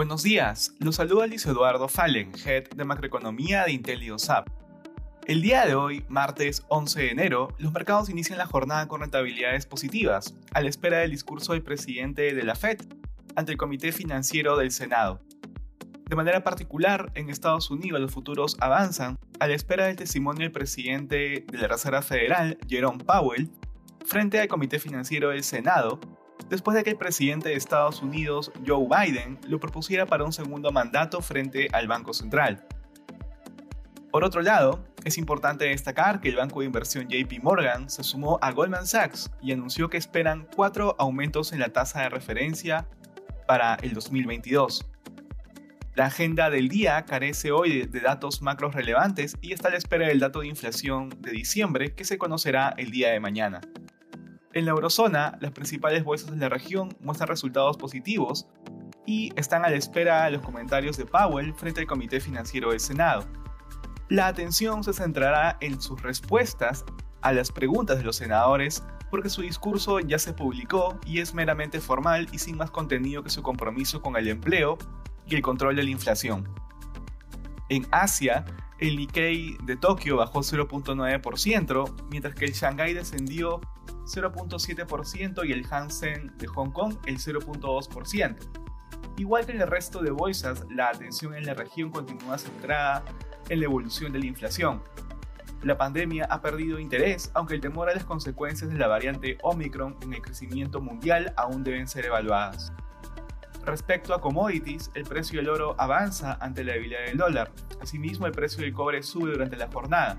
Buenos días, los saluda Luis Eduardo Fallen, Head de Macroeconomía de IntelioSAP. El día de hoy, martes 11 de enero, los mercados inician la jornada con rentabilidades positivas, a la espera del discurso del presidente de la Fed ante el Comité Financiero del Senado. De manera particular, en Estados Unidos los futuros avanzan a la espera del testimonio del presidente de la Reserva Federal, Jerome Powell, frente al Comité Financiero del Senado, después de que el presidente de Estados Unidos, Joe Biden, lo propusiera para un segundo mandato frente al Banco Central. Por otro lado, es importante destacar que el banco de inversión JP Morgan se sumó a Goldman Sachs y anunció que esperan cuatro aumentos en la tasa de referencia para el 2022. La agenda del día carece hoy de, datos macros relevantes y está a la espera del dato de inflación de diciembre que se conocerá el día de mañana. En la eurozona, las principales bolsas de la región muestran resultados positivos y están a la espera de los comentarios de Powell frente al Comité Financiero del Senado. La atención se centrará en sus respuestas a las preguntas de los senadores porque su discurso ya se publicó y es meramente formal y sin más contenido que su compromiso con el empleo y el control de la inflación. En Asia, el Nikkei de Tokio bajó 0.9%, mientras que el Shanghai descendió 0.7% y el Hansen de Hong Kong el 0.2%. Igual que en el resto de bolsas, la atención en la región continúa centrada en la evolución de la inflación. La pandemia ha perdido interés, aunque el temor a las consecuencias de la variante Omicron en el crecimiento mundial aún deben ser evaluadas. Respecto a commodities, el precio del oro avanza ante la debilidad del dólar. Asimismo, el precio del cobre sube durante la jornada.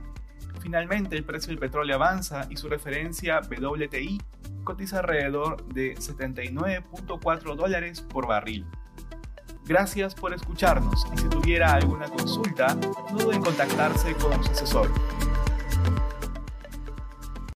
Finalmente, el precio del petróleo avanza y su referencia WTI cotiza alrededor de 79.4 dólares por barril. Gracias por escucharnos y si tuviera alguna consulta, no duden en contactarse con su asesor.